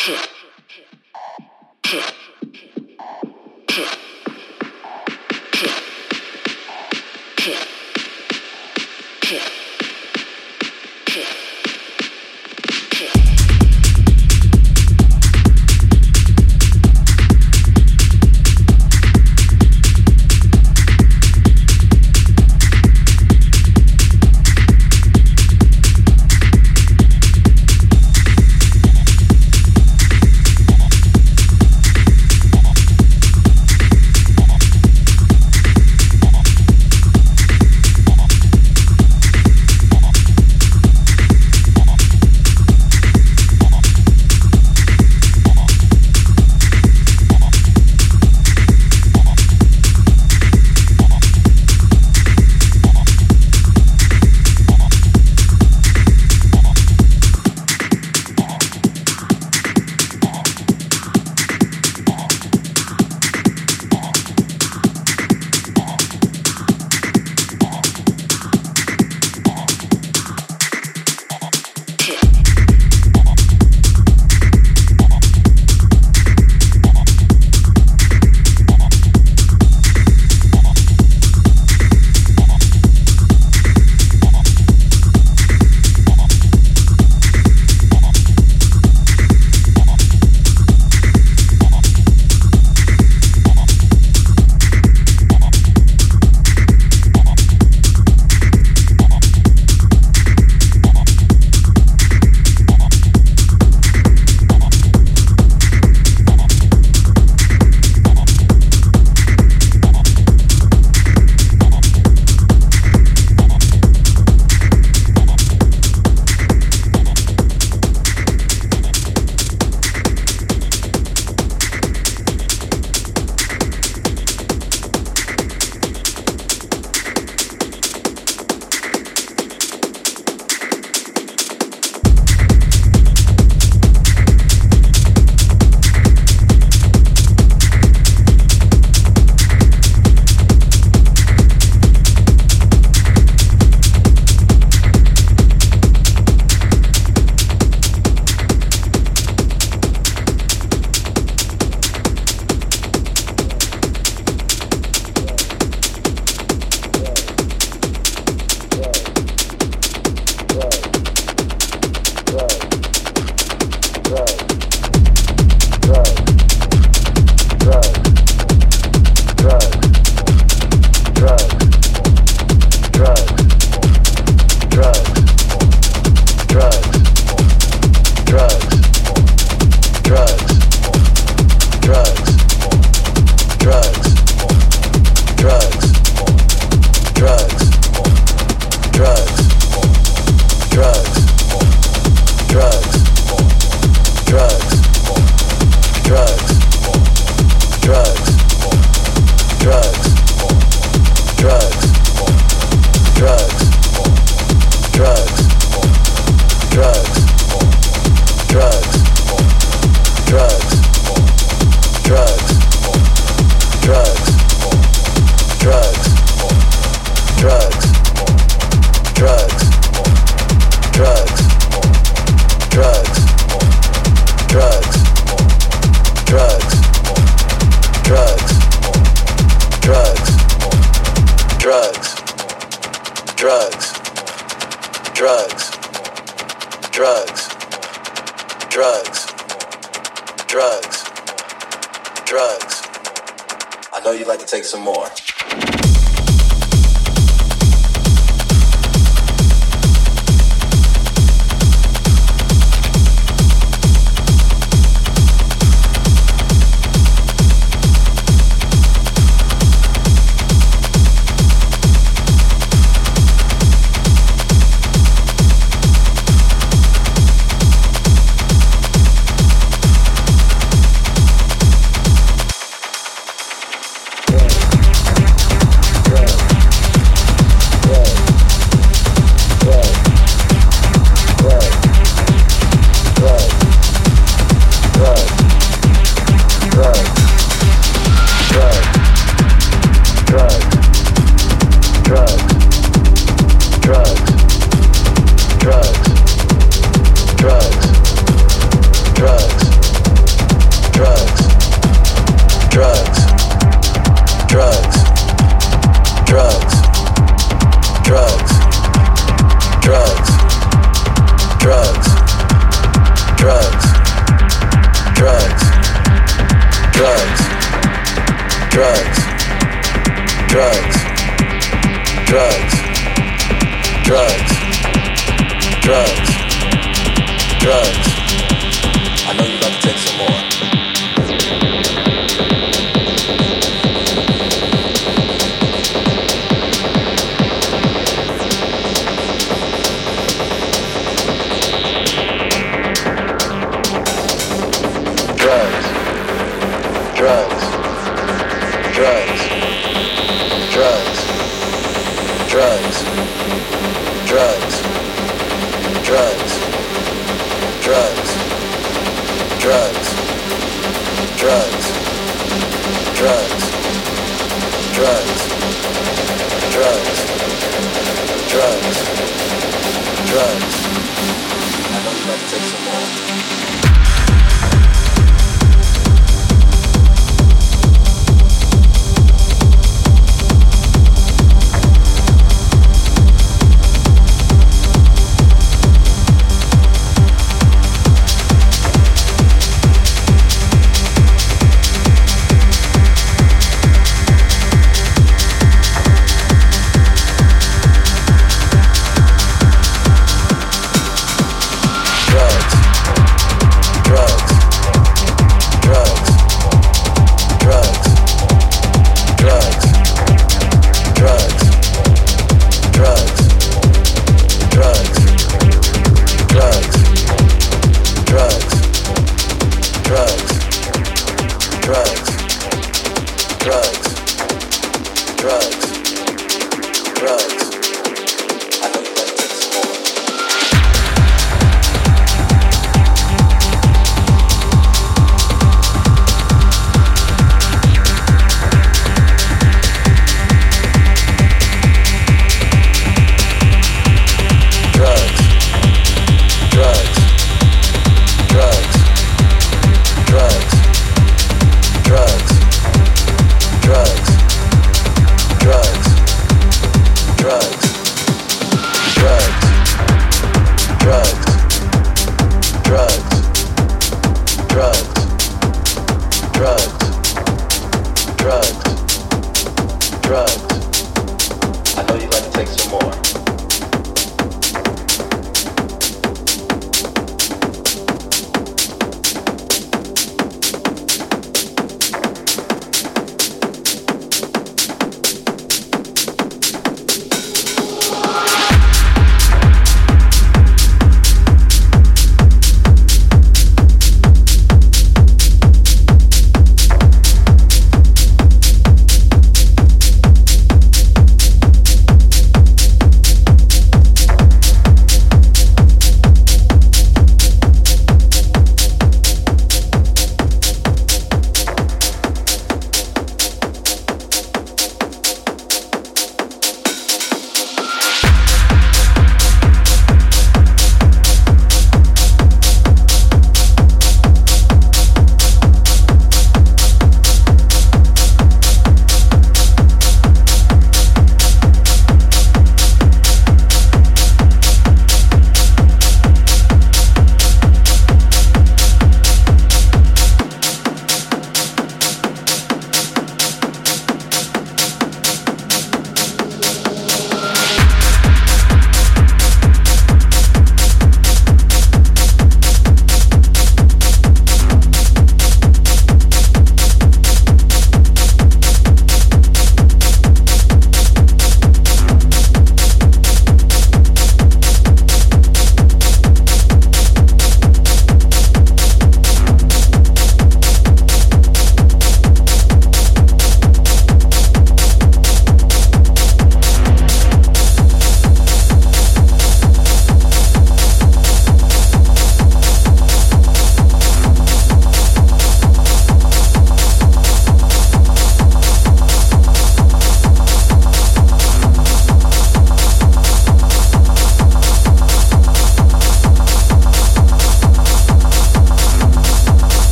hit, hit, hit.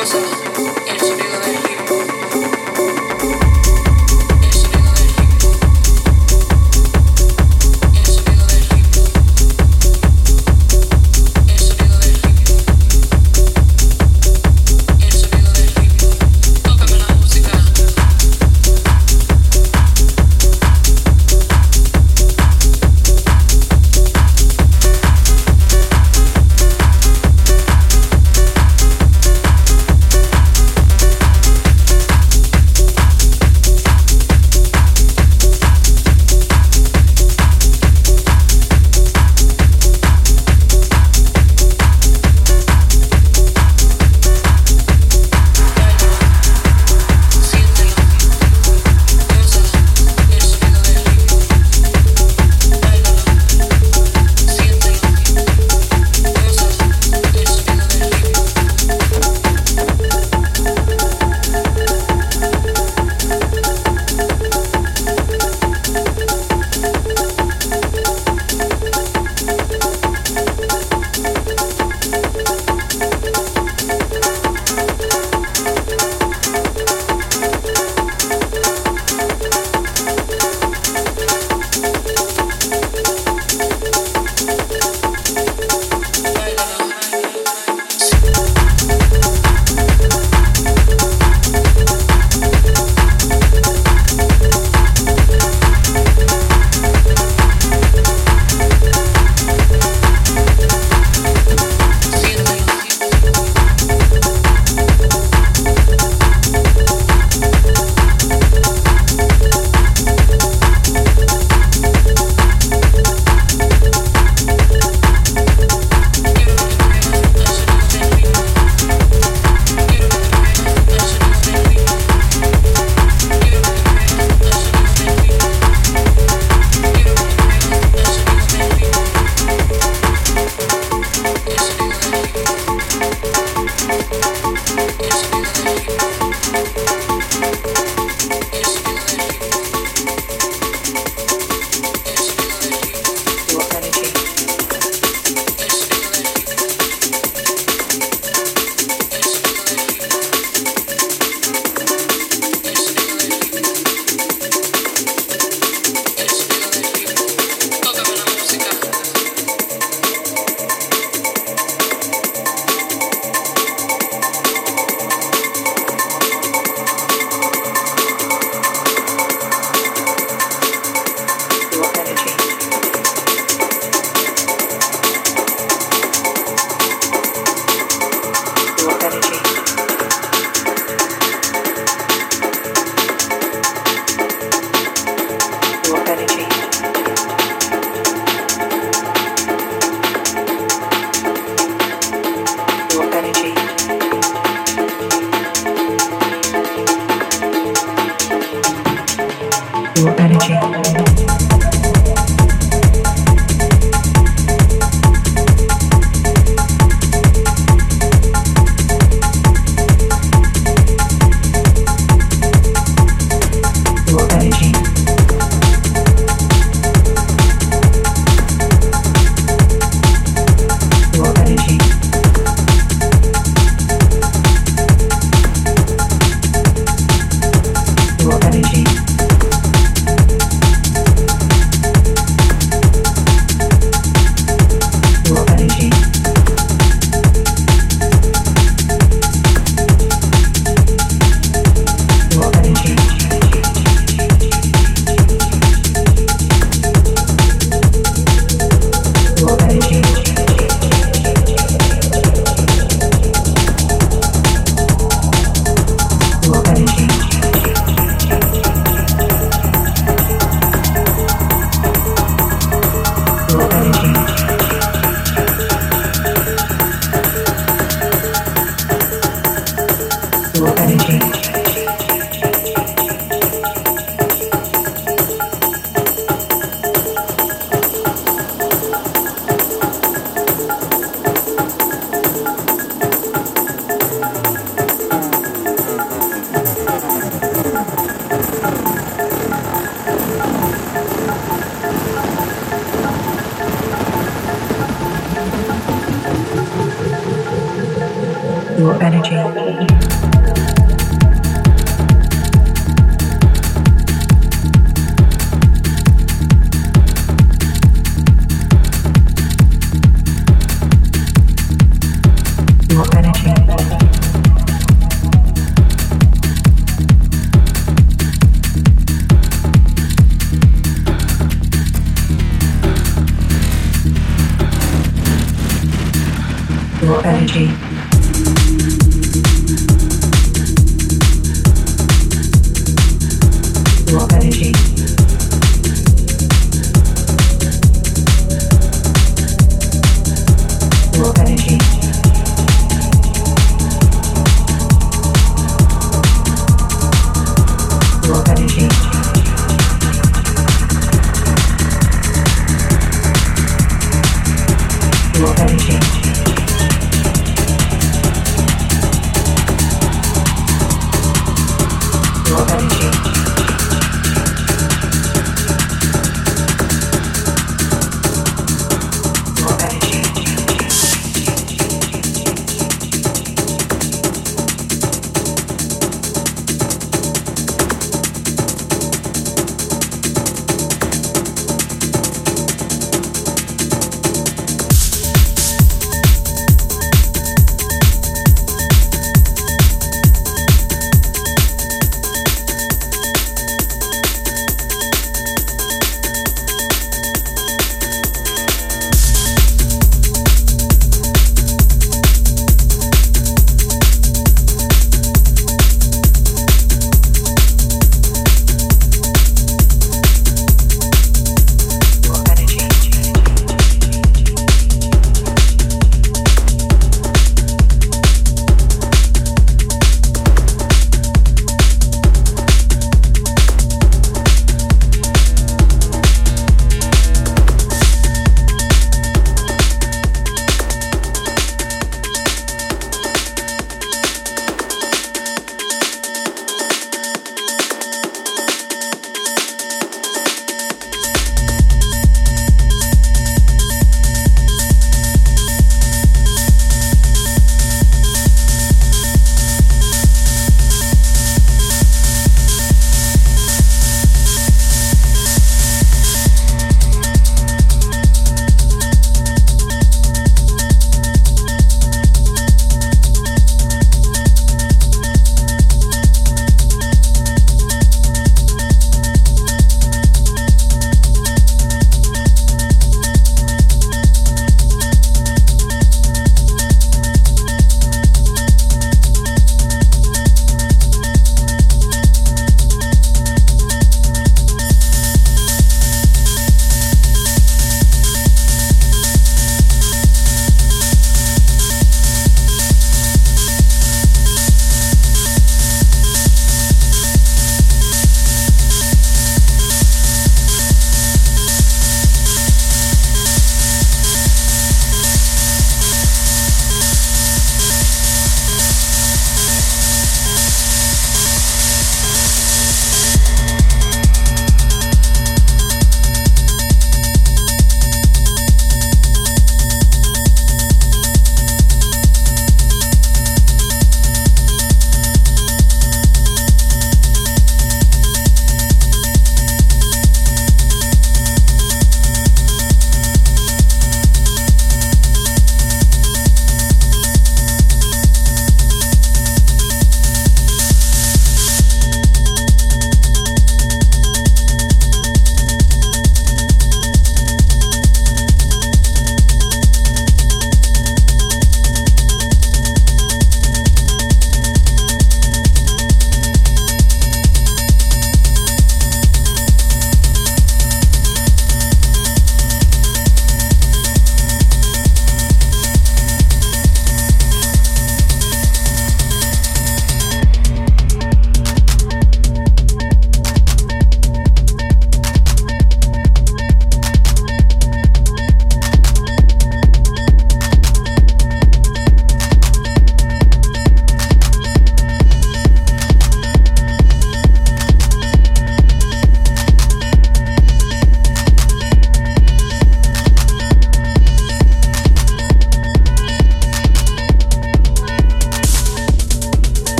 cosas.